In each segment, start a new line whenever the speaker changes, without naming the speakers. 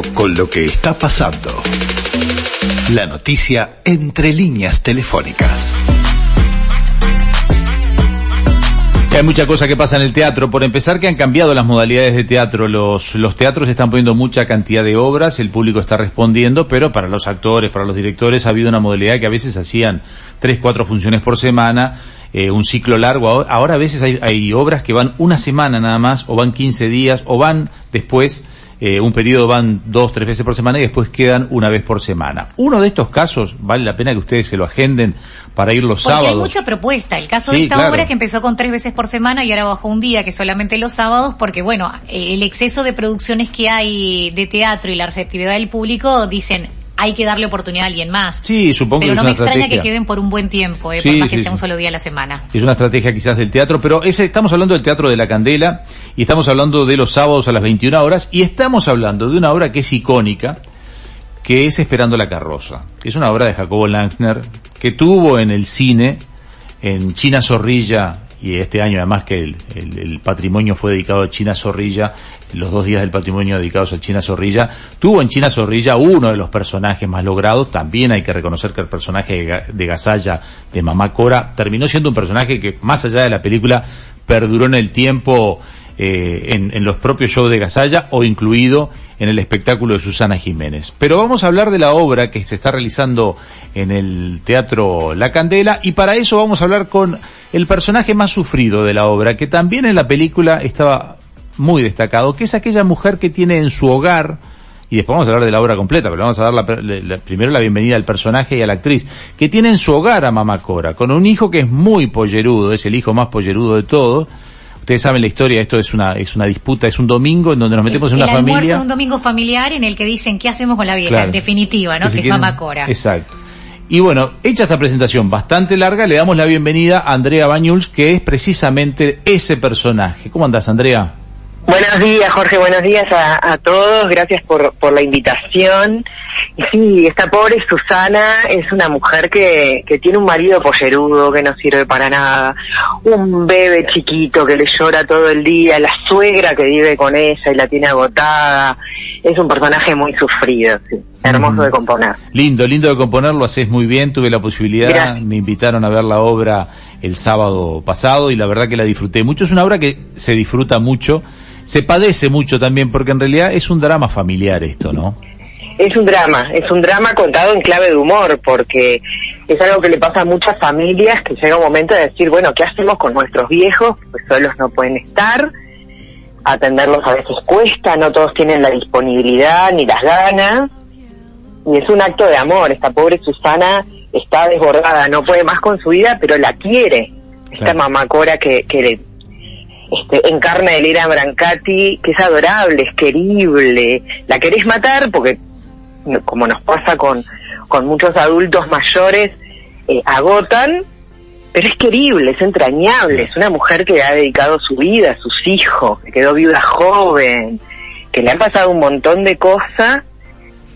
con lo que está pasando. La noticia entre líneas telefónicas.
Hay mucha cosa que pasa en el teatro. Por empezar, que han cambiado las modalidades de teatro. Los, teatros están poniendo mucha cantidad de obras, el público está respondiendo, pero para los actores, para los directores, ha habido una modalidad que a veces hacían tres, cuatro funciones por semana, eh, un ciclo largo. Ahora a veces hay, hay obras que van una semana nada más, o van 15 días, o van después eh, un periodo van dos, tres veces por semana y después quedan una vez por semana. Uno de estos casos, vale la pena que ustedes se lo agenden para ir los
Porque
sábados.
hay mucha propuesta. El caso de esta
claro.
obra que empezó con tres veces por semana y ahora bajó un día, que solamente los sábados, porque bueno, el exceso de producciones que hay de teatro y la receptividad del público dicen hay que darle oportunidad a alguien más.
Sí, supongo
Pero
que
no
es
me
una
extraña que queden por un buen tiempo, eh,
Sí,
por más que
sí,
sea un solo día a la semana.
Es una estrategia quizás del teatro, pero ese, estamos hablando del Teatro de la Candela y estamos hablando de los sábados a las 21 horas y estamos hablando de una obra que es icónica, que es Esperando la carroza. Es una obra de Jacobo Langsner que tuvo en el cine, en China Zorrilla, y este año además que el, el- el patrimonio fue dedicado a China Zorrilla, los dos días del patrimonio dedicados a China Zorrilla, tuvo en China Zorrilla uno de los personajes más logrados, también hay que reconocer que el personaje de Ga- de Gasalla, de Mamá Cora, terminó siendo un personaje que más allá de la película perduró en el tiempo eh, en, en los propios shows de Gasalla o incluido en el espectáculo de Susana Jiménez. Pero vamos a hablar de la obra que se está realizando en el Teatro La Candela y para eso vamos a hablar con el personaje más sufrido de la obra, que también en la película estaba muy destacado, que es aquella mujer que tiene en su hogar, y después vamos a hablar de la obra completa, pero vamos a dar la, la- la- primero la bienvenida al personaje y a la actriz, que tiene en su hogar a Mamá Cora, con un hijo que es muy pollerudo, es el hijo más pollerudo de todos. Ustedes saben la historia, esto es una, es una disputa, es un domingo en donde nos metemos
el
en una familia.
de un domingo familiar en el que dicen qué hacemos con la vieja,
Claro.
en definitiva, ¿no? Que es Mamá Cora.
Exacto. Y bueno, hecha esta presentación bastante larga, le damos la bienvenida a Andrea Bañuls, que es precisamente ese personaje. ¿Cómo andás, Andrea?
Buenos días, Jorge, buenos días a, a todos, gracias por, por la invitación. Y sí, esta pobre Susana es una mujer que, que tiene un marido pollerudo que no sirve para nada, un bebé chiquito que le llora todo el día, la suegra que vive con ella y la tiene agotada. Es un personaje muy sufrido, sí, hermoso de componer.
Lindo, lindo de componer, lo haces muy bien, tuve la posibilidad,
Gracias.
me invitaron a ver la obra el sábado pasado y la verdad que la disfruté mucho. Es una obra que se disfruta mucho, se padece mucho también porque en realidad es un drama familiar esto, ¿no?
Es un drama, es un drama contado en clave de humor, porque es algo que le pasa a muchas familias que llega un momento de decir, bueno, ¿qué hacemos con nuestros viejos? Pues solos no pueden estar, atenderlos a veces cuesta, no todos tienen la disponibilidad ni las ganas, y es un acto de amor, esta pobre Susana está desbordada, no puede más con su vida, pero la quiere, esta
Claro.
mamá Cora que, que este, encarna Elena Brancati, que es adorable, es querible, la querés matar porque, como nos pasa con, con muchos adultos mayores, eh, agotan, pero es querible, es entrañable, es una mujer que ha dedicado su vida a sus hijos, que quedó viuda joven, que le han pasado un montón de cosas,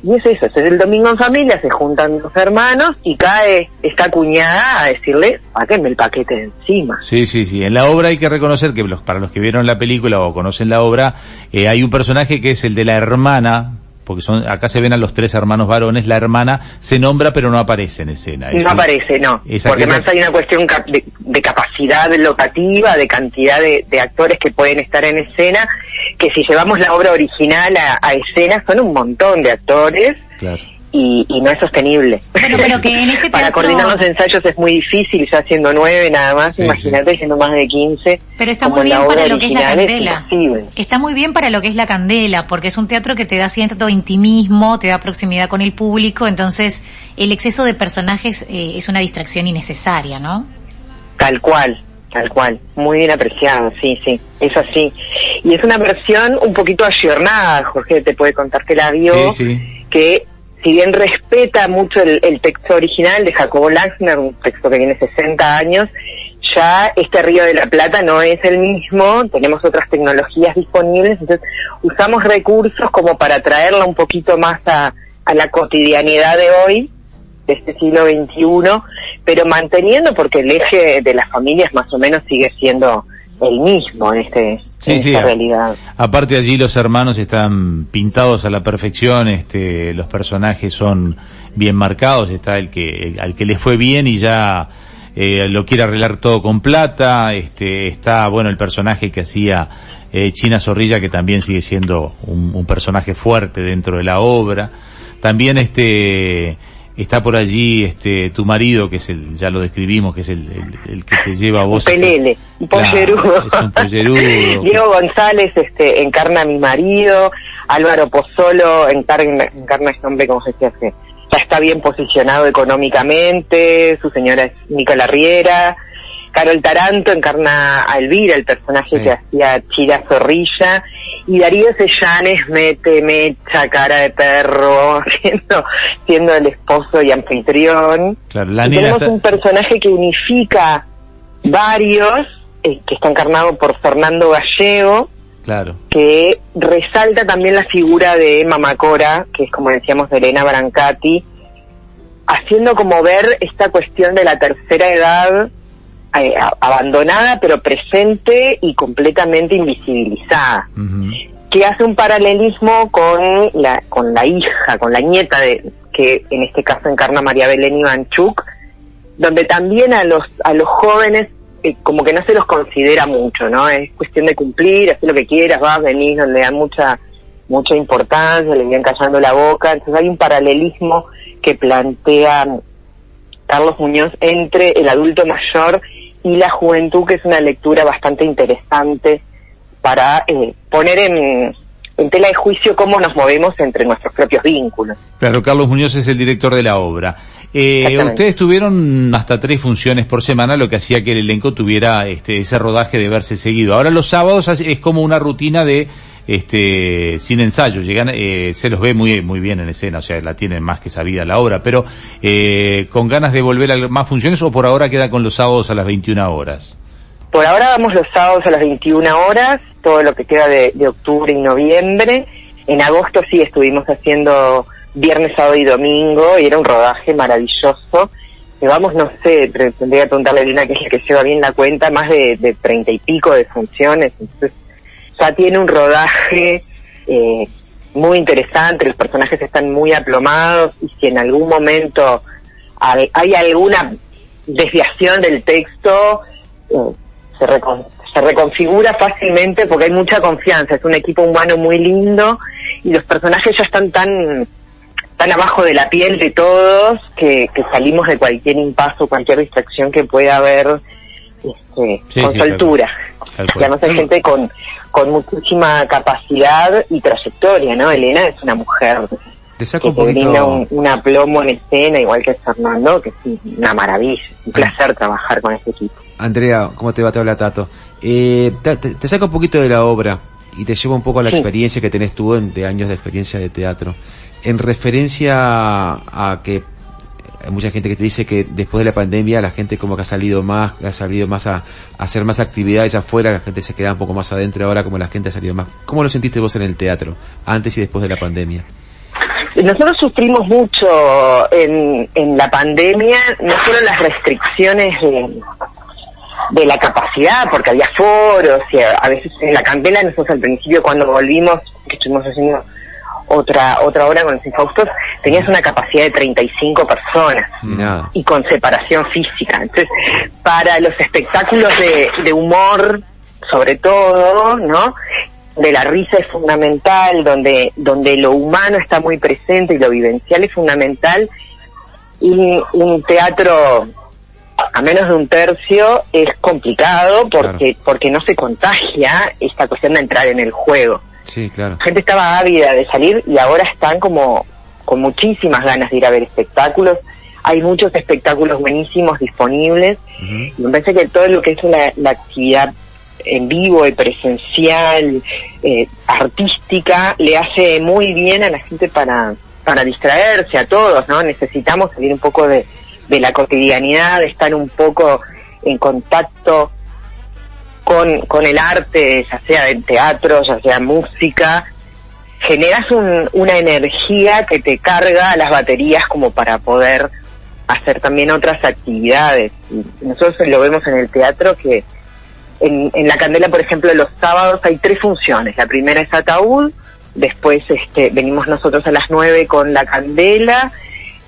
y es eso, es el domingo en familia, se juntan dos hermanos y cae esta cuñada a decirle, sáquenme el paquete de encima.
Sí, sí, sí. En la obra hay que reconocer que los, para los que vieron la película o conocen la obra, eh, hay un personaje que es el de la hermana, porque son, acá se ven a los tres hermanos varones, la hermana se nombra pero no aparece en escena. Es
No aparece, no.
es
Porque
aquella-
más hay una cuestión de capacidad locativa, de cantidad de, de actores que pueden estar en escena, que si llevamos la obra original a, a escena son un montón de actores
Claro.
Y, y no es sostenible.
Bueno, pero que en ese
Para coordinar los ensayos es muy difícil, ya siendo nueve nada más,
Sí,
imagínate siendo más de quince.
Pero está muy
en
bien para lo que es la candela. Está muy bien para lo que es la candela, porque es un teatro que te da cierto intimismo, te da proximidad con el público, entonces el exceso de personajes eh, es una distracción innecesaria, ¿no?
Tal cual, tal cual. Muy bien apreciado, sí, sí. Es así. Y es una versión un poquito ayornada, Jorge te puede contar que la vio,
Sí, sí.
que si bien respeta mucho el, el texto original de Jacobo Laxner, un texto que tiene 60 años, ya este Río de la Plata no es el mismo, tenemos otras tecnologías disponibles, entonces usamos recursos como para traerla un poquito más a, a la cotidianidad de hoy, de este siglo XXI, pero manteniendo porque el eje de las familias más o menos sigue siendo el mismo en este,
Sí, sí, realidad. Aparte allí los hermanos están pintados a la perfección, este, los personajes son bien marcados, está el que, al que le fue bien y ya eh, lo quiere arreglar todo con plata, este, está, bueno, el personaje que hacía eh, China Zorrilla, que también sigue siendo un, un personaje fuerte dentro de la obra. También este, está por allí este tu marido que es el ya lo describimos que es el, el, que te lleva a vos
un pelele un pollerudo. Diego González este encarna a mi marido. Álvaro Pozzolo encarna, encarna a este hombre como se dice ya está bien posicionado económicamente. Su señora es Nicola Riera. Carol Taranto encarna a Elvira, el personaje que hacía Chira Zorrilla, y Darío Sellanes mete mecha, cara de perro, siendo, siendo el esposo y anfitrión. tenemos un personaje que unifica varios, eh, que está encarnado por Fernando Gallego,
Claro.
que resalta también la figura de Mamacora, que es como decíamos de Elena Brancati, haciendo como ver esta cuestión de la tercera edad eh, abandonada pero presente y completamente invisibilizada. Que hace un paralelismo con la, con la hija, con la nieta de, que en este caso encarna María Belén Ivanchuk, donde también a los, a los jóvenes eh, como que no se los considera mucho, ¿no? Es cuestión de cumplir, hacer lo que quieras, vas, venís, donde dan mucha, mucha importancia, le vienen callando la boca, entonces hay un paralelismo que plantea Carlos Muñoz entre el adulto mayor y la juventud, que es una lectura bastante interesante para eh, poner en, tela de juicio cómo nos movemos entre nuestros propios vínculos.
Claro, Carlos Muñoz es el director de la obra. Eh, ustedes tuvieron hasta tres funciones por semana, lo que hacía que el elenco tuviera este, ese rodaje de verse seguido. Ahora los sábados es como una rutina de este sin ensayo. Llegan eh, se los ve muy muy bien en escena o sea la tienen más que sabida la obra pero eh, con ganas de volver a más funciones o por ahora queda con los sábados a las 21 horas
por ahora vamos los sábados a las 21 horas todo lo que queda de, octubre y noviembre. En agosto sí estuvimos haciendo viernes sábado y domingo y era un rodaje maravilloso. Llevamos no sé tendría que preguntarle a Lina que es la que lleva bien la cuenta más de treinta y pico de funciones entonces ya tiene un rodaje eh, muy interesante, los personajes están muy aplomados y si en algún momento hay, alguna desviación del texto, eh, se, se reconfigura fácilmente porque hay mucha confianza, es un equipo humano muy lindo y los personajes ya están tan tan abajo de la piel de todos que, salimos de cualquier impaso, cualquier distracción que pueda haber este, con su altura. Además hay gente con, con muchísima capacidad y trayectoria, ¿no? Elena es una mujer
te saco
que
un
brinda un, aplomo en escena, igual que Fernando, que es una maravilla, un placer trabajar con este equipo.
Andrea, ¿cómo te va? Te habla Tato. Eh, te, te, saco un poquito de la obra y te llevo un poco a la experiencia que tenés tú de años de experiencia de teatro. En referencia a que hay mucha gente que te dice que después de la pandemia la gente como que ha salido más, ha salido más a, hacer más actividades afuera, la gente se queda un poco más adentro ahora como la gente ha salido más. ¿Cómo lo sentiste vos en el teatro, antes y después de la pandemia?
Nosotros sufrimos mucho en, la pandemia, no solo las restricciones de, la capacidad, porque había foros y a, veces en la candela nosotros al principio cuando volvimos, que estuvimos haciendo otra otra hora con los infaustos, tenías una capacidad de 35 personas y con separación física. Entonces, para los espectáculos de, de humor, sobre todo, ¿no? De la risa es fundamental, donde, donde lo humano está muy presente y lo vivencial es fundamental. Y un teatro a menos de un tercio es complicado porque, porque no se contagia esta cuestión de entrar en el juego.
Sí, claro.
La gente estaba ávida de salir y ahora están como con muchísimas ganas de ir a ver espectáculos. Hay muchos espectáculos buenísimos disponibles y me parece que todo lo que es la, actividad en vivo y presencial, eh, artística, le hace muy bien a la gente para, para distraerse, a todos, ¿no? Necesitamos salir un poco de, de la cotidianidad, de estar un poco en contacto con, con el arte, ya sea en teatro, ya sea música, generas un, una energía que te carga las baterías como para poder hacer también otras actividades. Y nosotros lo vemos en el teatro que, en, en la Candela, por ejemplo, los sábados hay tres funciones. La primera es Ataúd, después este, venimos nosotros a las nueve con la Candela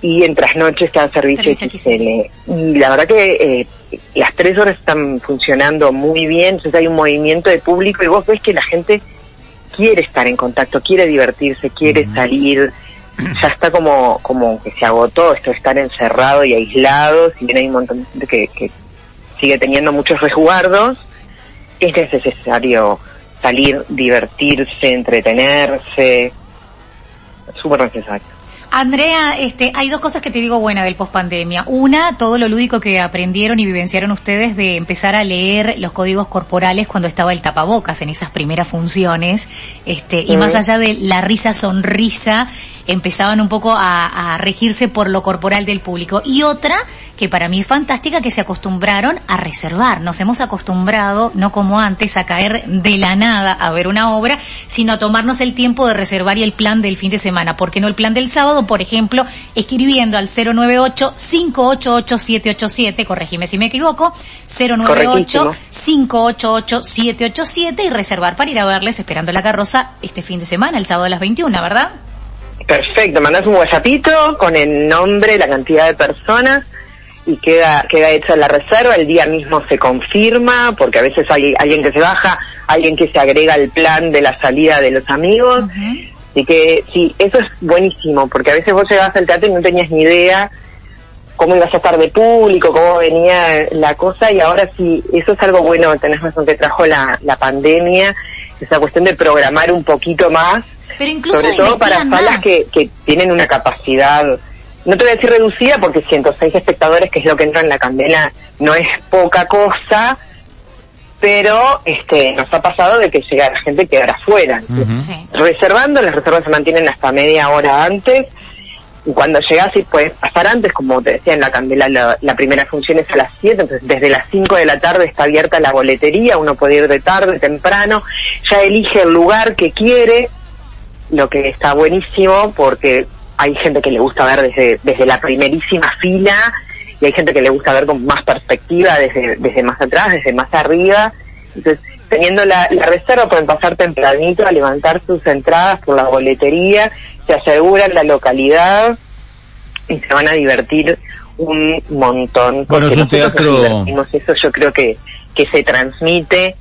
y en trasnoche está Servicio,
Servicio
XL. Y la verdad que eh, las tres horas están funcionando muy bien, entonces hay un movimiento de público y vos ves que la gente quiere estar en contacto, quiere divertirse, quiere salir, ya está como, como que se agotó esto de estar encerrado y aislado, si bien hay un montón de gente que, que sigue teniendo muchos resguardos, es necesario salir, divertirse, entretenerse, súper necesario.
Andrea, este, hay dos cosas que te digo buena del pospandemia. Una, todo lo lúdico que aprendieron y vivenciaron ustedes de empezar a leer los códigos corporales cuando estaba el tapabocas en esas primeras funciones, este, y más allá de la risa sonrisa, empezaban un poco a, a regirse por lo corporal del público. Y otra, que para mí es fantástica, que se acostumbraron a reservar. Nos hemos acostumbrado, no como antes, a caer de la nada a ver una obra, sino a tomarnos el tiempo de reservar y el plan del fin de semana. ¿Por qué no el plan del sábado? Por ejemplo, escribiendo al 098-588-787, corregime si me equivoco, 098-588-787 y reservar para ir a verles esperando la carroza este fin de semana, el sábado a las 21, ¿verdad?
Perfecto, mandás un WhatsAppito con el nombre, la cantidad de personas y queda queda hecha la reserva, el día mismo se confirma, porque a veces hay alguien que se baja, alguien que se agrega al plan de la salida de los amigos. Así que sí, eso es buenísimo, porque a veces vos llegabas al teatro y no tenías ni idea cómo ibas a estar de público, cómo venía la cosa, y ahora sí, eso es algo bueno, tenés razón que trajo la, la pandemia, esa cuestión de programar un poquito más,
Pero incluso
sobre todo para
investigan
salas
más.
que, que tienen una capacidad, no te voy a decir reducida, porque 106 espectadores, que es lo que entra en la candela, no es poca cosa, pero este nos ha pasado de que llega la gente que quedara fuera.
Ujú.
Sí.
Reservando, las reservas se mantienen hasta media hora antes, y cuando llegas y puedes pasar antes, como te decía en la candela, la, la primera función es a las 7, entonces desde las 5 de la tarde está abierta la boletería, uno puede ir de tarde, temprano, ya elige el lugar que quiere, lo que está buenísimo porque hay gente que le gusta ver desde, desde la primerísima fila y hay gente que le gusta ver con más perspectiva desde, desde más atrás, desde más arriba. Entonces, teniendo la, la reserva pueden pasar tempranito a levantar sus entradas por la boletería, se aseguran la localidad y se van a divertir un montón.
Bueno, es un teatro-
eso yo creo que, que se transmite.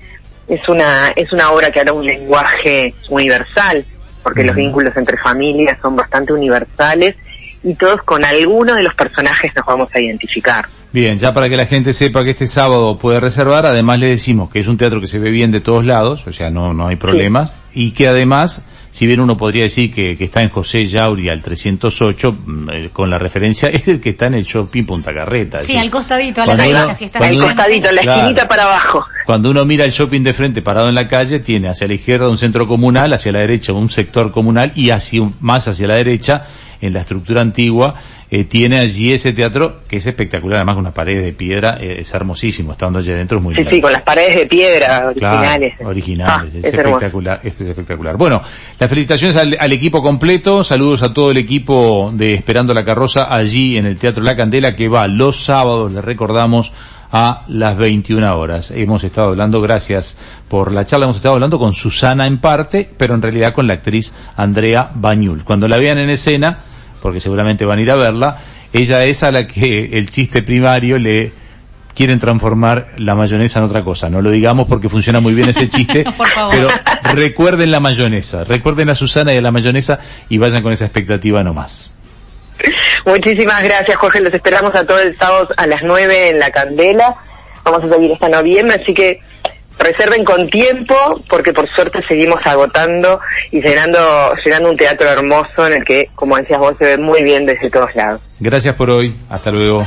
Es una, es una obra que habla un lenguaje universal, porque los vínculos entre familias son bastante universales y todos con alguno de los personajes nos vamos a identificar.
Bien, ya para que la gente sepa que este sábado puede reservar, además le decimos que es un teatro que se ve bien de todos lados, o sea, no, no hay problemas, y que además, si bien uno podría decir que, que está en José Yauri al 308, mm, eh, con la referencia, es el que está en el shopping Punta Carreta.
Sí,
decir,
al costadito, a la si está
Al costadito, en la
Claro.
esquinita para abajo.
Cuando uno mira el shopping de frente parado en la calle, tiene hacia la izquierda un centro comunal, hacia la derecha un sector comunal y hacia, un- más hacia la derecha, en la estructura antigua, eh, tiene allí ese teatro que es espectacular, además con una pared de piedra, eh, es hermosísimo, estando allí adentro es muy
Sí, sí, con las paredes de piedra
Claro,
originales.
originales,
Ah,
es, espectacular, es espectacular. Bueno, las felicitaciones al, al equipo completo, saludos a todo el equipo de Esperando la Carroza allí en el Teatro La Candela que va los sábados, le recordamos, a las 21 horas. Hemos estado hablando, gracias por la charla, hemos estado hablando con Susana en parte, pero en realidad con la actriz Andrea Bañul. Cuando la vean en escena, porque seguramente van a ir a verla, ella es a la que el chiste primario le quieren transformar la mayonesa en otra cosa. No lo digamos porque funciona muy bien ese chiste,
Por favor.
pero recuerden la mayonesa, recuerden a Susana y a la mayonesa y vayan con esa expectativa nomás.
Muchísimas gracias, Jorge. Los esperamos a todos el sábado a las 9 en la Candela. Vamos a seguir hasta noviembre, así que reserven con tiempo, porque por suerte seguimos agotando y llenando, llenando un teatro hermoso en el que, como decías vos, se ve muy bien desde todos lados.
Gracias por hoy, hasta luego.